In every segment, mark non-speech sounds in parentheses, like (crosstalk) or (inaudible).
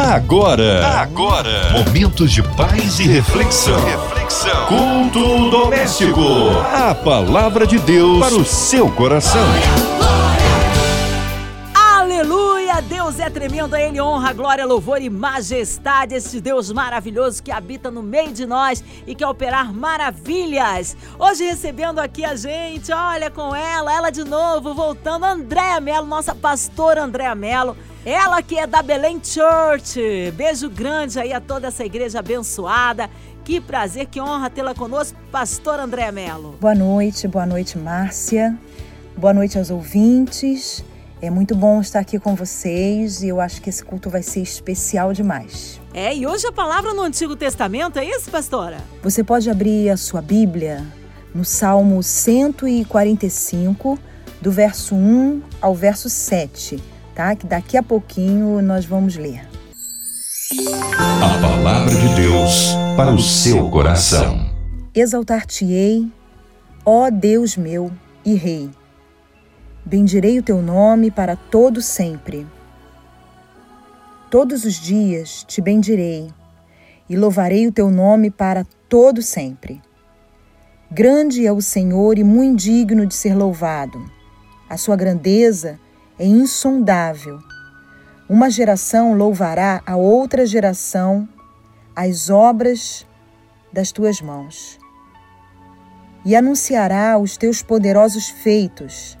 Agora, agora, momentos de paz e reflexão. Reflexão. Culto doméstico. A palavra de Deus para o seu coração. Aleluia! Deus é tremendo, a Ele honra, glória, louvor e majestade. Esse Deus maravilhoso que habita no meio de nós e quer operar maravilhas. Hoje recebendo aqui a gente, olha com ela, ela de novo, voltando, Andréa Melo, nossa pastora Andréa Melo. Ela que é da Belém Church. Beijo grande aí a toda essa igreja abençoada. Que prazer, que honra tê-la conosco, pastor André Melo. Boa noite, boa noite, Márcia. Boa noite aos ouvintes. É muito bom estar aqui com vocês e eu acho que esse culto vai ser especial demais. É, e hoje a palavra no Antigo Testamento é isso, pastora? Você pode abrir a sua Bíblia no Salmo 145, do verso 1 ao verso 7 tá? Que daqui a pouquinho nós vamos ler. A palavra de Deus para o seu coração. Exaltar-te-ei, ó Deus meu e Rei. Bendirei o teu nome para todo sempre. Todos os dias te bendirei e louvarei o teu nome para todo sempre. Grande é o Senhor e muito digno de ser louvado. A sua grandeza é insondável. Uma geração louvará a outra geração as obras das tuas mãos e anunciará os teus poderosos feitos.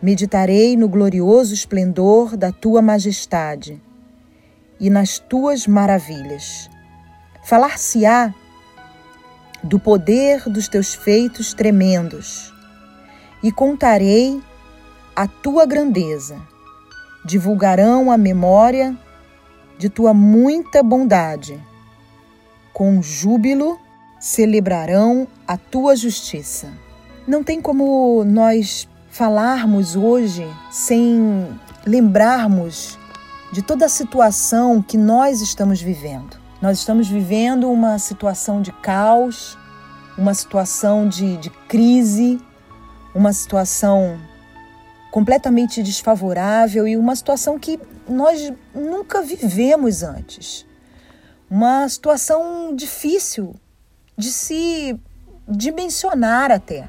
Meditarei no glorioso esplendor da tua majestade e nas tuas maravilhas. Falar-se-á do poder dos teus feitos tremendos e contarei a tua grandeza, divulgarão a memória de tua muita bondade. Com júbilo celebrarão a tua justiça. Não tem como nós falarmos hoje sem lembrarmos de toda a situação que nós estamos vivendo. Nós estamos vivendo uma situação de caos, uma situação de, de crise, uma situação completamente desfavorável e uma situação que nós nunca vivemos antes. Uma situação difícil de se dimensionar até.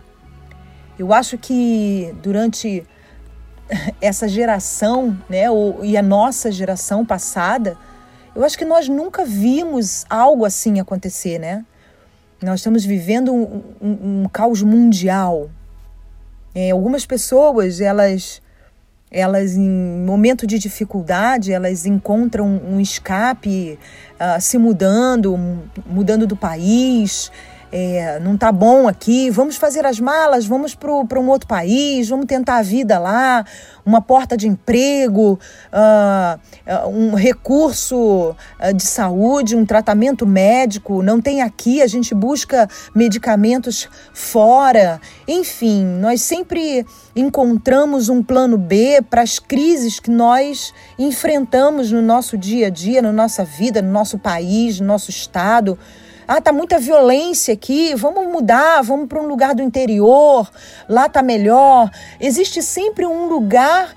Eu acho que durante (laughs) essa geração, né, e a nossa geração passada, eu acho que nós nunca vimos algo assim acontecer, né? Nós estamos vivendo um, um, um caos mundial, é, algumas pessoas, elas, elas em momento de dificuldade, elas encontram um escape uh, se mudando, mudando do país, é, não tá bom aqui, vamos fazer as malas, vamos para um outro país, vamos tentar a vida lá, uma porta de emprego, uh, um recurso de saúde, um tratamento médico, não tem aqui, a gente busca medicamentos fora. Enfim, nós sempre encontramos um plano B para as crises que nós enfrentamos no nosso dia a dia, na nossa vida, no nosso país, no nosso estado. Ah, tá muita violência aqui, vamos mudar, vamos para um lugar do interior, lá tá melhor. Existe sempre um lugar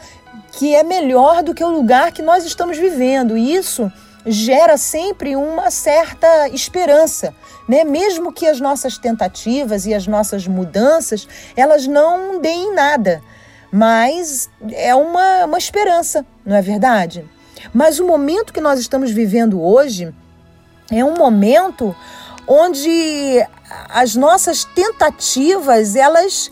que é melhor do que o lugar que nós estamos vivendo. E isso gera sempre uma certa esperança, né? Mesmo que as nossas tentativas e as nossas mudanças, elas não deem nada. Mas é uma, uma esperança, não é verdade? Mas o momento que nós estamos vivendo hoje é um momento onde as nossas tentativas elas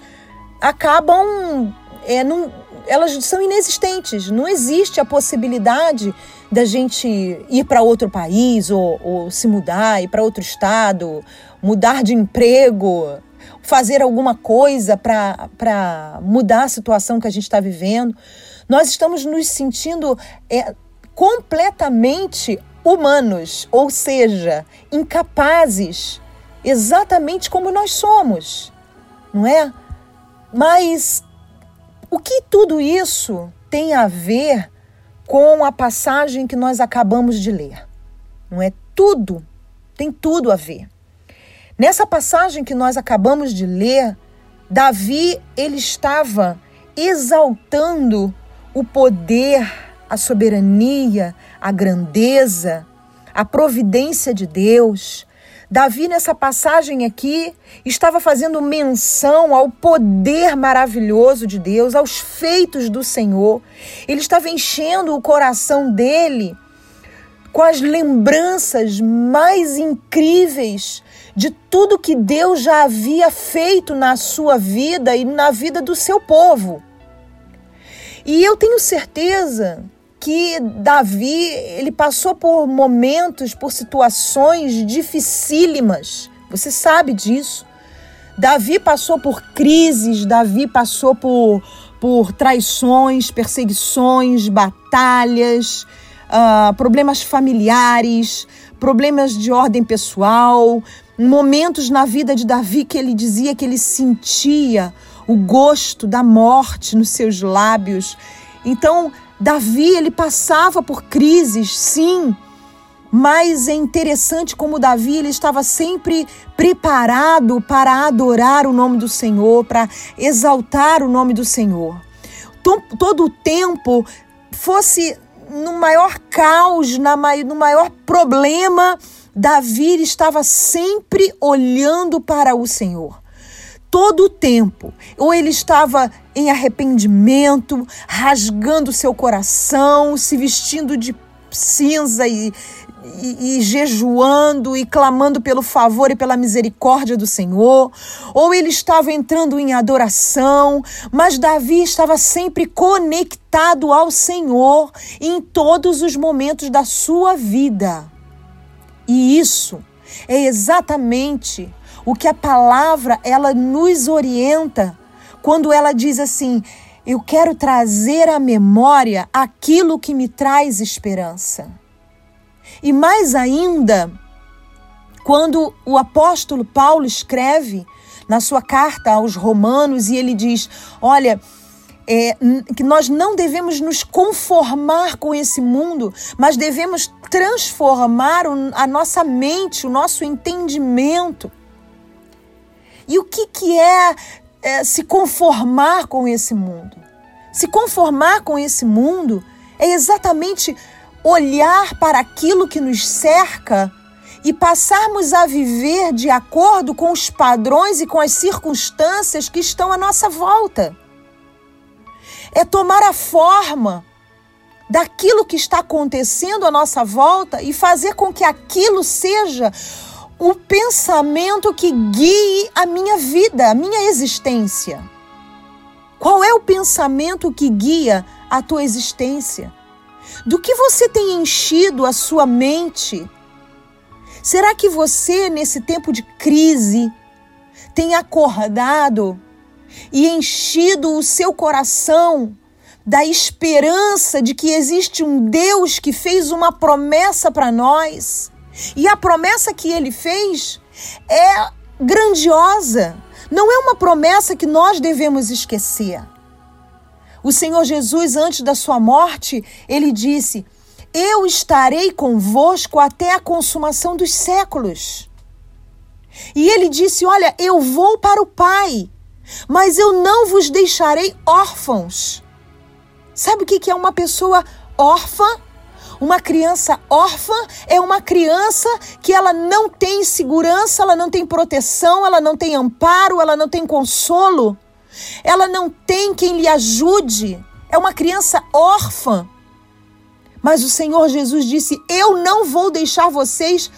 acabam é, não, elas são inexistentes. Não existe a possibilidade da gente ir para outro país ou, ou se mudar, ir para outro estado, mudar de emprego, fazer alguma coisa para mudar a situação que a gente está vivendo. Nós estamos nos sentindo é, completamente humanos, ou seja, incapazes, exatamente como nós somos, não é? Mas o que tudo isso tem a ver com a passagem que nós acabamos de ler? Não é tudo, tem tudo a ver. Nessa passagem que nós acabamos de ler, Davi ele estava exaltando o poder a soberania, a grandeza, a providência de Deus. Davi, nessa passagem aqui, estava fazendo menção ao poder maravilhoso de Deus, aos feitos do Senhor. Ele estava enchendo o coração dele com as lembranças mais incríveis de tudo que Deus já havia feito na sua vida e na vida do seu povo. E eu tenho certeza que Davi, ele passou por momentos, por situações dificílimas. Você sabe disso. Davi passou por crises, Davi passou por, por traições, perseguições, batalhas, uh, problemas familiares, problemas de ordem pessoal, momentos na vida de Davi que ele dizia que ele sentia o gosto da morte nos seus lábios. Então, Davi, ele passava por crises, sim, mas é interessante como Davi ele estava sempre preparado para adorar o nome do Senhor, para exaltar o nome do Senhor. Todo o tempo fosse no maior caos, no maior problema, Davi estava sempre olhando para o Senhor todo o tempo. Ou ele estava em arrependimento, rasgando seu coração, se vestindo de cinza e, e, e, jejuando e clamando pelo favor e pela misericórdia do Senhor, ou ele estava entrando em adoração, mas Davi estava sempre conectado ao Senhor em todos os momentos da sua vida. E isso é exatamente o que a palavra ela nos orienta quando ela diz assim: eu quero trazer à memória aquilo que me traz esperança. E mais ainda, quando o apóstolo Paulo escreve na sua carta aos Romanos e ele diz: Olha, é, que nós não devemos nos conformar com esse mundo, mas devemos transformar a nossa mente, o nosso entendimento. E o que, que é, é se conformar com esse mundo? Se conformar com esse mundo é exatamente olhar para aquilo que nos cerca e passarmos a viver de acordo com os padrões e com as circunstâncias que estão à nossa volta. É tomar a forma daquilo que está acontecendo à nossa volta e fazer com que aquilo seja o pensamento que guie a minha vida, a minha existência. Qual é o pensamento que guia a tua existência? Do que você tem enchido a sua mente? Será que você, nesse tempo de crise, tem acordado e enchido o seu coração da esperança de que existe um Deus que fez uma promessa para nós? E a promessa que ele fez é grandiosa. Não é uma promessa que nós devemos esquecer. O Senhor Jesus, antes da sua morte, ele disse: Eu estarei convosco até a consumação dos séculos. E ele disse: Olha, eu vou para o Pai, mas eu não vos deixarei órfãos. Sabe o que é uma pessoa órfã? Uma criança órfã é uma criança que ela não tem segurança, ela não tem proteção, ela não tem amparo, ela não tem consolo, ela não tem quem lhe ajude. É uma criança órfã. Mas o Senhor Jesus disse: Eu não vou deixar vocês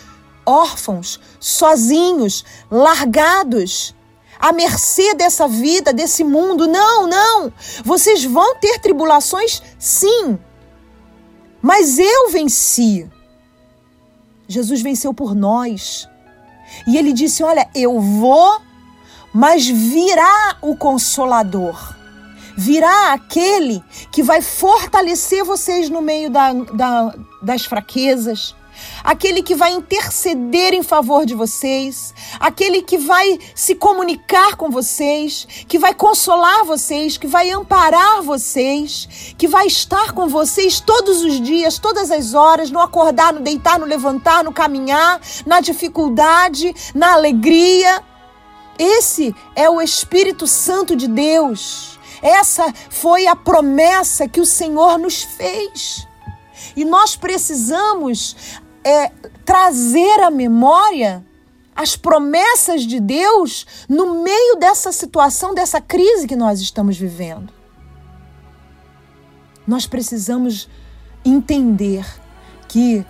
órfãos, sozinhos, largados à mercê dessa vida, desse mundo. Não, não. Vocês vão ter tribulações, sim. Mas eu venci. Jesus venceu por nós. E ele disse: Olha, eu vou, mas virá o Consolador. Virá aquele que vai fortalecer vocês no meio da, da, das fraquezas, aquele que vai interceder em favor de vocês, aquele que vai se comunicar com vocês, que vai consolar vocês, que vai amparar vocês, que vai estar com vocês todos os dias, todas as horas, no acordar, no deitar, no levantar, no caminhar, na dificuldade, na alegria. Esse é o Espírito Santo de Deus. Essa foi a promessa que o Senhor nos fez. E nós precisamos é, trazer à memória as promessas de Deus no meio dessa situação, dessa crise que nós estamos vivendo. Nós precisamos entender que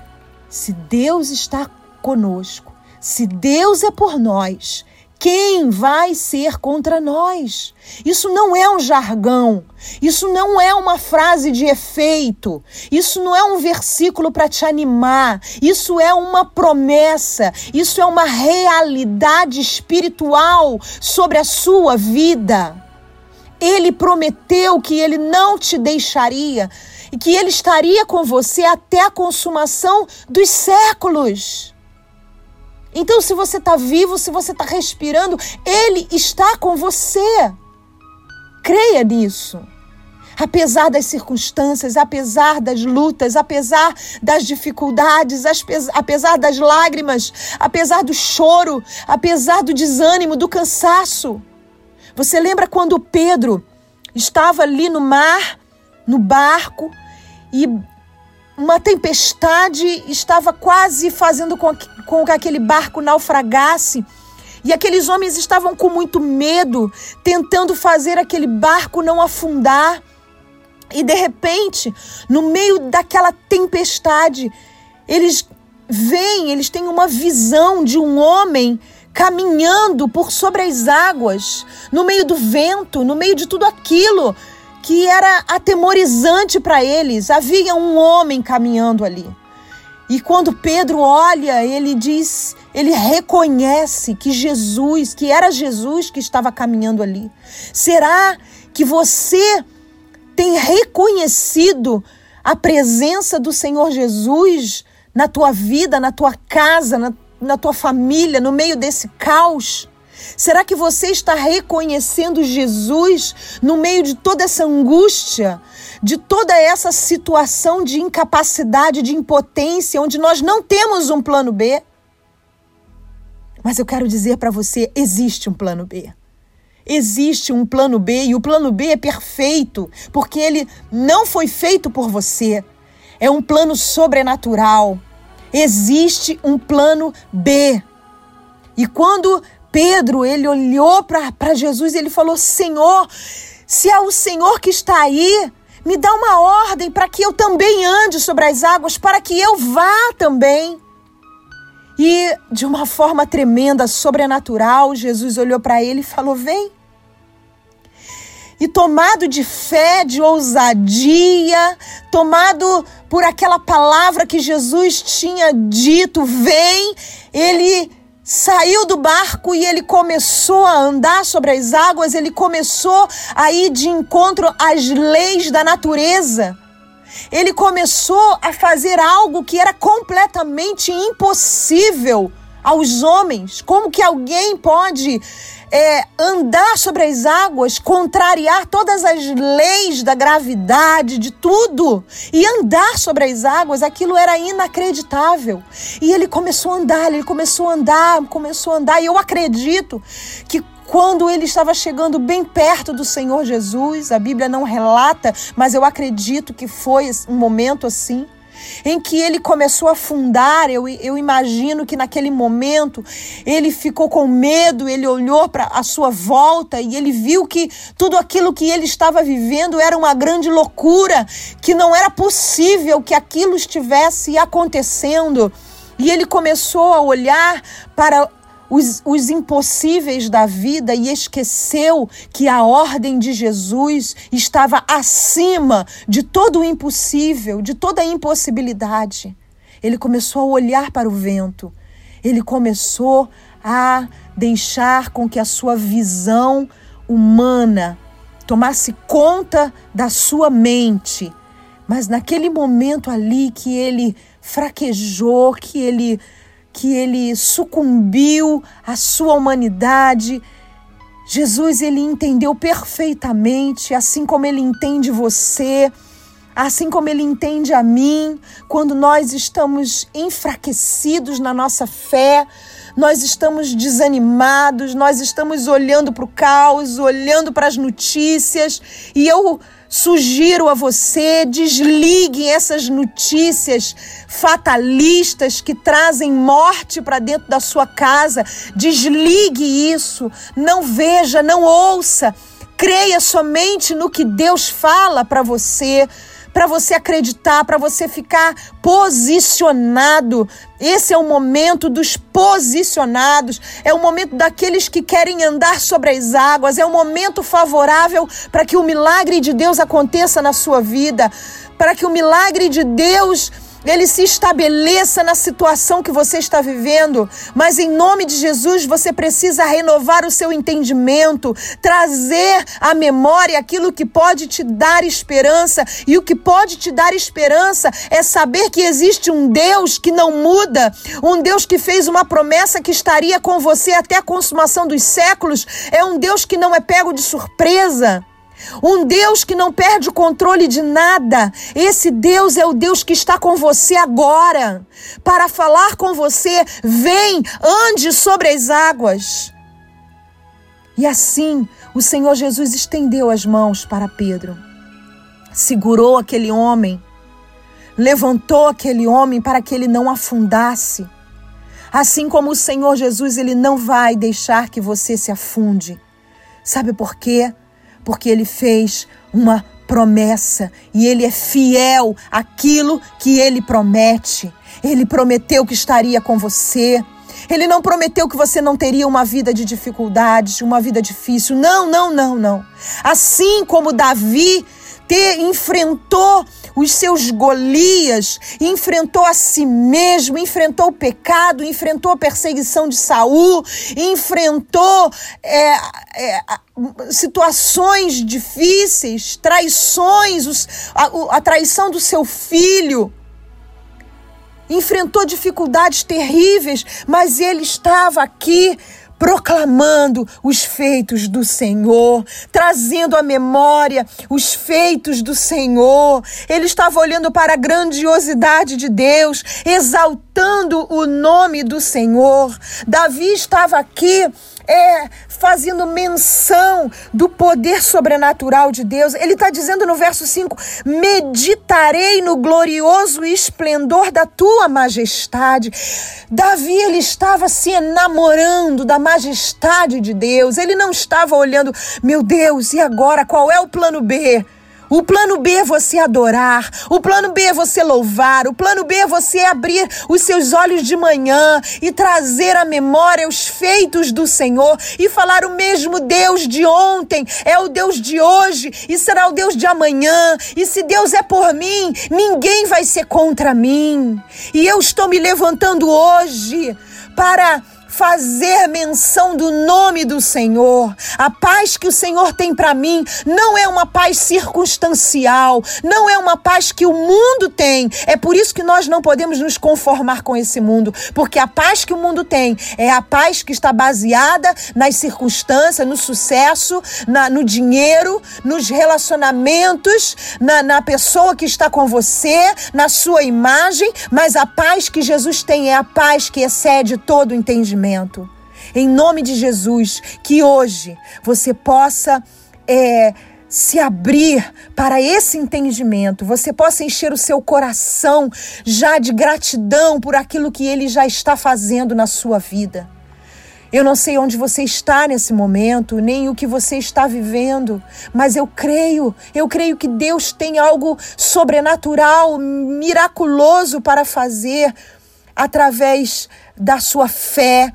se Deus está conosco, se Deus é por nós, quem vai ser contra nós? Isso não é um jargão, isso não é uma frase de efeito, isso não é um versículo para te animar, isso é uma promessa, isso é uma realidade espiritual sobre a sua vida. Ele prometeu que ele não te deixaria e que ele estaria com você até a consumação dos séculos. Então, se você está vivo, se você está respirando, Ele está com você. Creia nisso. Apesar das circunstâncias, apesar das lutas, apesar das dificuldades, apesar das lágrimas, apesar do choro, apesar do desânimo, do cansaço. Você lembra quando Pedro estava ali no mar, no barco, e uma tempestade estava quase fazendo com que, com que aquele barco naufragasse. E aqueles homens estavam com muito medo, tentando fazer aquele barco não afundar. E de repente, no meio daquela tempestade, eles veem, eles têm uma visão de um homem caminhando por sobre as águas, no meio do vento, no meio de tudo aquilo que era atemorizante para eles. Havia um homem caminhando ali. E quando Pedro olha, ele diz, ele reconhece que Jesus, que era Jesus que estava caminhando ali. Será que você tem reconhecido a presença do Senhor Jesus na tua vida, na tua casa, na, na tua família, no meio desse caos? Será que você está reconhecendo Jesus no meio de toda essa angústia, de toda essa situação de incapacidade, de impotência, onde nós não temos um plano B? Mas eu quero dizer para você: existe um plano B. Existe um plano B e o plano B é perfeito, porque ele não foi feito por você. É um plano sobrenatural. Existe um plano B. E quando Pedro, ele olhou para Jesus e ele falou: Senhor, se é o Senhor que está aí, me dá uma ordem para que eu também ande sobre as águas, para que eu vá também. E de uma forma tremenda, sobrenatural, Jesus olhou para ele e falou: Vem. E tomado de fé, de ousadia, tomado por aquela palavra que Jesus tinha dito, vem, ele saiu do barco e ele começou a andar sobre as águas, ele começou a ir de encontro às leis da natureza. Ele começou a fazer algo que era completamente impossível aos homens. Como que alguém pode é, andar sobre as águas, contrariar todas as leis da gravidade, de tudo, e andar sobre as águas, aquilo era inacreditável. E ele começou a andar, ele começou a andar, começou a andar, e eu acredito que quando ele estava chegando bem perto do Senhor Jesus, a Bíblia não relata, mas eu acredito que foi um momento assim em que ele começou a afundar. Eu, eu imagino que naquele momento ele ficou com medo, ele olhou para a sua volta e ele viu que tudo aquilo que ele estava vivendo era uma grande loucura, que não era possível que aquilo estivesse acontecendo. E ele começou a olhar para os, os impossíveis da vida e esqueceu que a ordem de Jesus estava acima de todo o impossível, de toda a impossibilidade. Ele começou a olhar para o vento, ele começou a deixar com que a sua visão humana tomasse conta da sua mente. Mas naquele momento ali que ele fraquejou, que ele que ele sucumbiu à sua humanidade. Jesus ele entendeu perfeitamente, assim como ele entende você, assim como Ele entende a mim, quando nós estamos enfraquecidos na nossa fé, nós estamos desanimados, nós estamos olhando para o caos, olhando para as notícias, e eu sugiro a você desligue essas notícias fatalistas que trazem morte para dentro da sua casa. Desligue isso, não veja, não ouça. Creia somente no que Deus fala para você para você acreditar, para você ficar posicionado. Esse é o momento dos posicionados, é o momento daqueles que querem andar sobre as águas, é o momento favorável para que o milagre de Deus aconteça na sua vida, para que o milagre de Deus ele se estabeleça na situação que você está vivendo, mas em nome de Jesus você precisa renovar o seu entendimento, trazer à memória aquilo que pode te dar esperança, e o que pode te dar esperança é saber que existe um Deus que não muda, um Deus que fez uma promessa que estaria com você até a consumação dos séculos, é um Deus que não é pego de surpresa. Um Deus que não perde o controle de nada. Esse Deus é o Deus que está com você agora para falar com você. Vem, ande sobre as águas. E assim o Senhor Jesus estendeu as mãos para Pedro, segurou aquele homem, levantou aquele homem para que ele não afundasse. Assim como o Senhor Jesus, ele não vai deixar que você se afunde. Sabe por quê? Porque ele fez uma promessa e ele é fiel àquilo que ele promete. Ele prometeu que estaria com você. Ele não prometeu que você não teria uma vida de dificuldades, uma vida difícil. Não, não, não, não. Assim como Davi te enfrentou os seus Golias, enfrentou a si mesmo, enfrentou o pecado, enfrentou a perseguição de Saul, enfrentou é, é, situações difíceis, traições, os, a, a traição do seu filho. Enfrentou dificuldades terríveis, mas ele estava aqui proclamando os feitos do Senhor, trazendo à memória os feitos do Senhor. Ele estava olhando para a grandiosidade de Deus, exaltando o nome do Senhor. Davi estava aqui é, fazendo menção do poder sobrenatural de Deus. Ele está dizendo no verso 5: Meditarei no glorioso esplendor da tua majestade. Davi, ele estava se enamorando da majestade de Deus. Ele não estava olhando, meu Deus, e agora qual é o plano B? O plano B é você adorar, o plano B é você louvar, o plano B é você abrir os seus olhos de manhã e trazer à memória os feitos do Senhor e falar o mesmo Deus de ontem é o Deus de hoje e será o Deus de amanhã. E se Deus é por mim, ninguém vai ser contra mim. E eu estou me levantando hoje para fazer menção do nome do Senhor. A paz que o Senhor tem para mim não é uma paz circunstancial, não é uma paz que o mundo tem. É por isso que nós não podemos nos conformar com esse mundo, porque a paz que o mundo tem é a paz que está baseada nas circunstâncias, no sucesso, na, no dinheiro, nos relacionamentos, na, na pessoa que está com você, na sua imagem, mas a paz que Jesus tem é a paz que excede todo o entendimento Em nome de Jesus, que hoje você possa é, se abrir para esse entendimento, você possa encher o seu coração já de gratidão por aquilo que ele já está fazendo na sua vida. Eu não sei onde você está nesse momento, nem o que você está vivendo, mas eu creio, eu creio que Deus tem algo sobrenatural, miraculoso para fazer através da sua fé,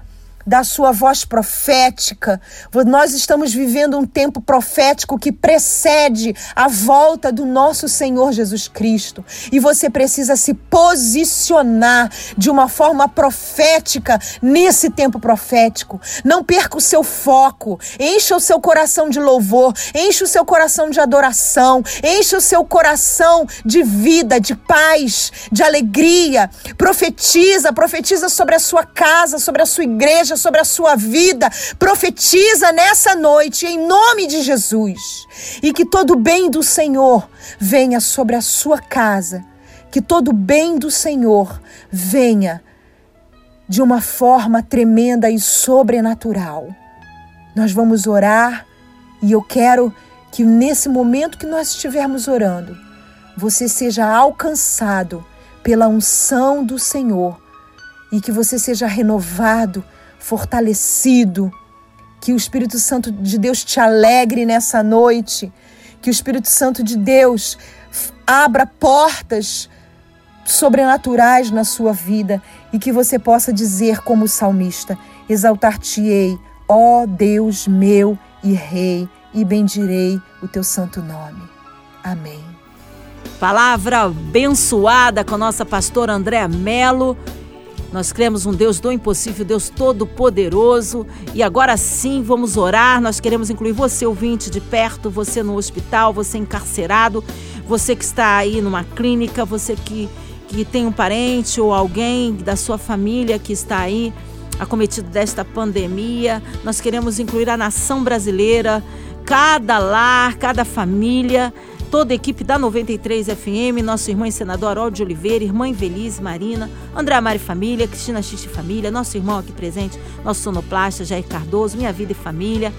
da sua voz profética. Nós estamos vivendo um tempo profético que precede a volta do nosso Senhor Jesus Cristo. E você precisa se posicionar de uma forma profética nesse tempo profético. Não perca o seu foco. Encha o seu coração de louvor, encha o seu coração de adoração, encha o seu coração de vida, de paz, de alegria. Profetiza, profetiza sobre a sua casa, sobre a sua igreja, sobre a sua vida. Profetiza nessa noite, em nome de Jesus. E que todo bem do Senhor venha sobre a sua casa. Que todo bem do Senhor venha de uma forma tremenda e sobrenatural. Nós vamos orar e eu quero que nesse momento que nós estivermos orando, você seja alcançado pela unção do Senhor e que você seja renovado, fortalecido, que o Espírito Santo de Deus te alegre nessa noite, que o Espírito Santo de Deus abra portas sobrenaturais na sua vida e que você possa dizer como salmista: Exaltar-te-ei, ó Deus meu e Rei, e bendirei o teu santo nome. Amém. Palavra abençoada com a nossa pastora Andréa Melo. Nós cremos um Deus do impossível, Deus todo-poderoso. E agora sim vamos orar. Nós queremos incluir você, ouvinte de perto, você no hospital, você encarcerado, você que está aí numa clínica, você que, que tem um parente ou alguém da sua família que está aí acometido desta pandemia. Nós queremos incluir a nação brasileira, cada lar, cada família toda a equipe da 93 FM, nosso irmão e senador de Oliveira, irmã Invelise Marina, André Mari Família, Cristina Xixi Família, nosso irmão aqui presente, nosso sonoplasta Jair Cardoso, Minha Vida e Família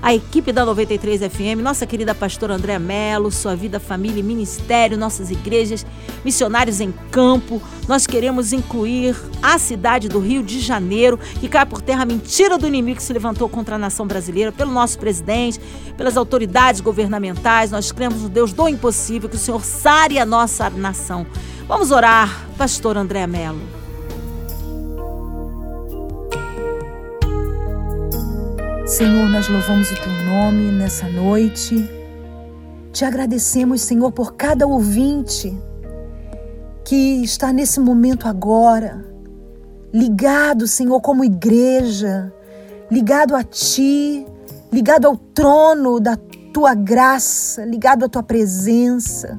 a equipe da 93 FM, nossa querida pastora Andréa Melo, sua vida, família e ministério, nossas igrejas, missionários em campo. Nós queremos incluir a cidade do Rio de Janeiro, que cai por terra a mentira do inimigo que se levantou contra a nação brasileira, pelo nosso presidente, pelas autoridades governamentais. Nós cremos no Deus do impossível, que o Senhor sare a nossa nação. Vamos orar, pastor Andréa Melo. Senhor, nós louvamos o teu nome nessa noite. Te agradecemos, Senhor, por cada ouvinte que está nesse momento agora, ligado, Senhor, como igreja, ligado a Ti, ligado ao trono da Tua graça, ligado à Tua presença.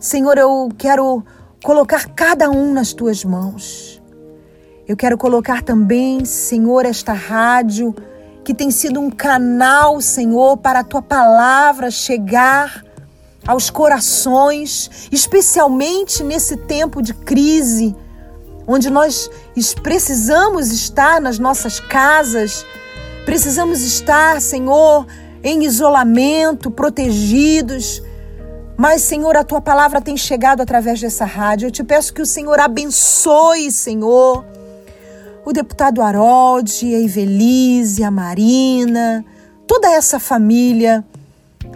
Senhor, eu quero colocar cada um nas Tuas mãos. Eu quero colocar também, Senhor, esta rádio que tem sido um canal, Senhor, para a tua palavra chegar aos corações, especialmente nesse tempo de crise, onde nós precisamos estar nas nossas casas, precisamos estar, Senhor, em isolamento, protegidos. Mas, Senhor, a tua palavra tem chegado através dessa rádio. Eu te peço que o Senhor abençoe, Senhor o deputado Harold, a Ivelise, a Marina, toda essa família,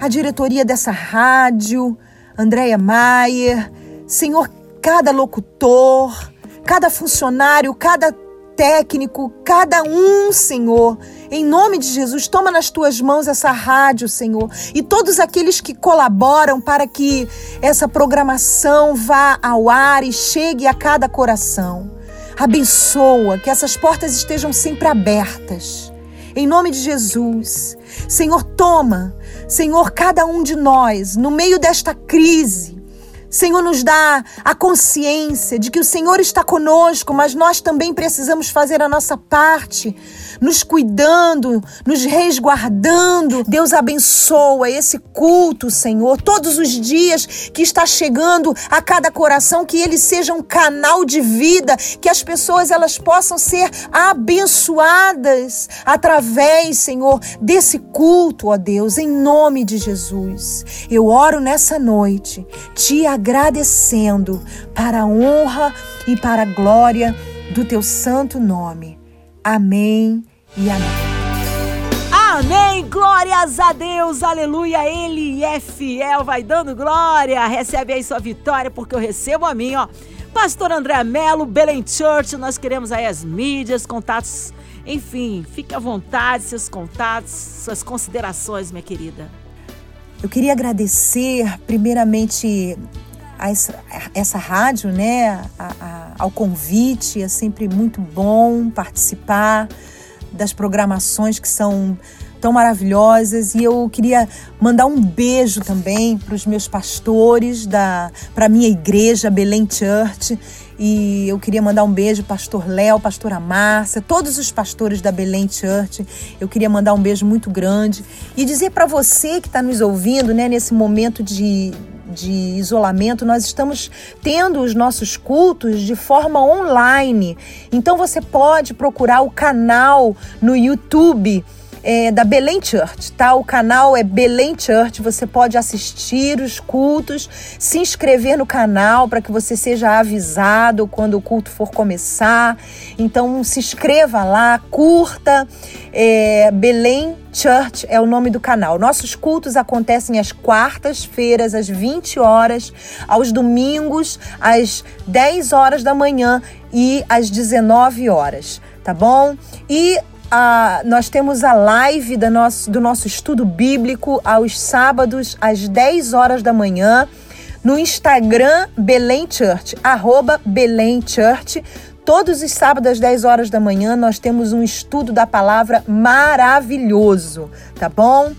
a diretoria dessa rádio, Andréia Maier, Senhor, cada locutor, cada funcionário, cada técnico, cada um, Senhor. Em nome de Jesus, toma nas tuas mãos essa rádio, Senhor, e todos aqueles que colaboram para que essa programação vá ao ar e chegue a cada coração. Abençoa que essas portas estejam sempre abertas. Em nome de Jesus. Senhor, toma, Senhor, cada um de nós, no meio desta crise, Senhor, nos dá a consciência de que o Senhor está conosco, mas nós também precisamos fazer a nossa parte nos cuidando, nos resguardando. Deus abençoa esse culto, Senhor, todos os dias que está chegando a cada coração, que ele seja um canal de vida, que as pessoas elas possam ser abençoadas através, Senhor, desse culto, ó Deus, em nome de Jesus. Eu oro nessa noite, te agradecendo para a honra e para a glória do teu santo nome. Amém e amém. Amém, glórias a Deus, aleluia, Ele é fiel, vai dando glória, recebe aí sua vitória, porque eu recebo a mim, ó. Pastor André Melo, Belém Church, nós queremos aí as mídias, contatos, enfim, fique à vontade, seus contatos, suas considerações, minha querida. Eu queria agradecer, primeiramente, a essa, rádio, né, a, ao convite. É sempre muito bom participar das programações que são tão maravilhosas e eu queria mandar um beijo também para os meus pastores da para minha igreja Belém Church E eu queria mandar um beijo pastor Léo, pastora Márcia, todos os pastores da Belém Church. Eu queria mandar um beijo muito grande e dizer para você que está nos ouvindo, né, nesse momento de, de isolamento, nós estamos tendo os nossos cultos de forma online. Então você pode procurar o canal no YouTube é, da Belém Church, tá? O canal é Belém Church. Você pode assistir os cultos, se inscrever no canal para que você seja avisado quando o culto for começar. Então se inscreva lá, curta. É, Belém Church é o nome do canal. Nossos cultos acontecem às quartas-feiras, às 20 horas, aos domingos, às 10 horas da manhã e às 19 horas, tá bom? E a, nós temos a live do nosso, do nosso estudo bíblico aos sábados, às 10 horas da manhã, no Instagram Belém Church, arroba Belém Church. Todos os sábados às 10 horas da manhã nós temos um estudo da palavra maravilhoso, tá bom?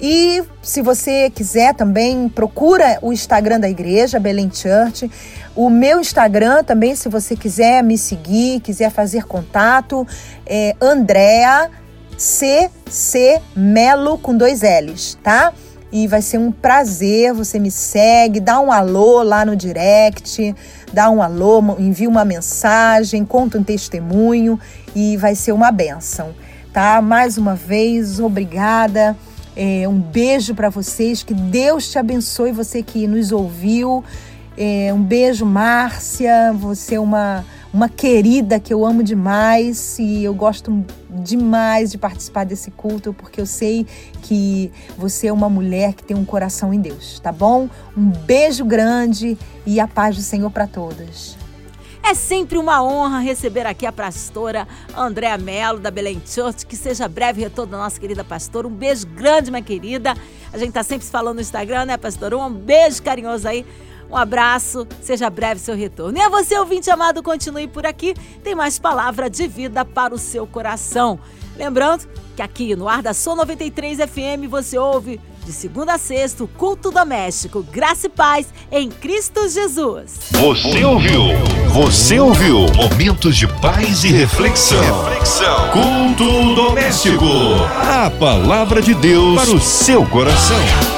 E se você quiser também, procura o Instagram da igreja, Belém Church. O meu Instagram também, se você quiser me seguir, quiser fazer contato, é Andrea CC Melo com dois L's, tá? E vai ser um prazer, você me segue, dá um alô lá no direct, dá um alô, envia uma mensagem, conta um testemunho e vai ser uma benção, tá? Mais uma vez, obrigada. É, um beijo para vocês, que Deus te abençoe, você que nos ouviu. É, um beijo, Márcia. Você é uma, uma querida que eu amo demais e eu gosto demais de participar desse culto porque eu sei que você é uma mulher que tem um coração em Deus, tá bom? Um beijo grande e a paz do Senhor para todas. É sempre uma honra receber aqui a pastora Andréa Mello, da Belém Church. Que seja breve retorno da nossa querida pastora. Um beijo grande, minha querida. A gente tá sempre se falando no Instagram, né, pastora? Um beijo carinhoso aí um abraço, seja breve seu retorno. E a você, ouvinte amado, continue por aqui. Tem mais palavra de vida para o seu coração. Lembrando que aqui no Ar da Sol 93 FM você ouve de segunda a sexta culto doméstico, graça e paz em Cristo Jesus. Você ouviu? Você ouviu? Momentos de paz e reflexão. reflexão. Culto doméstico. A palavra de Deus para o seu coração.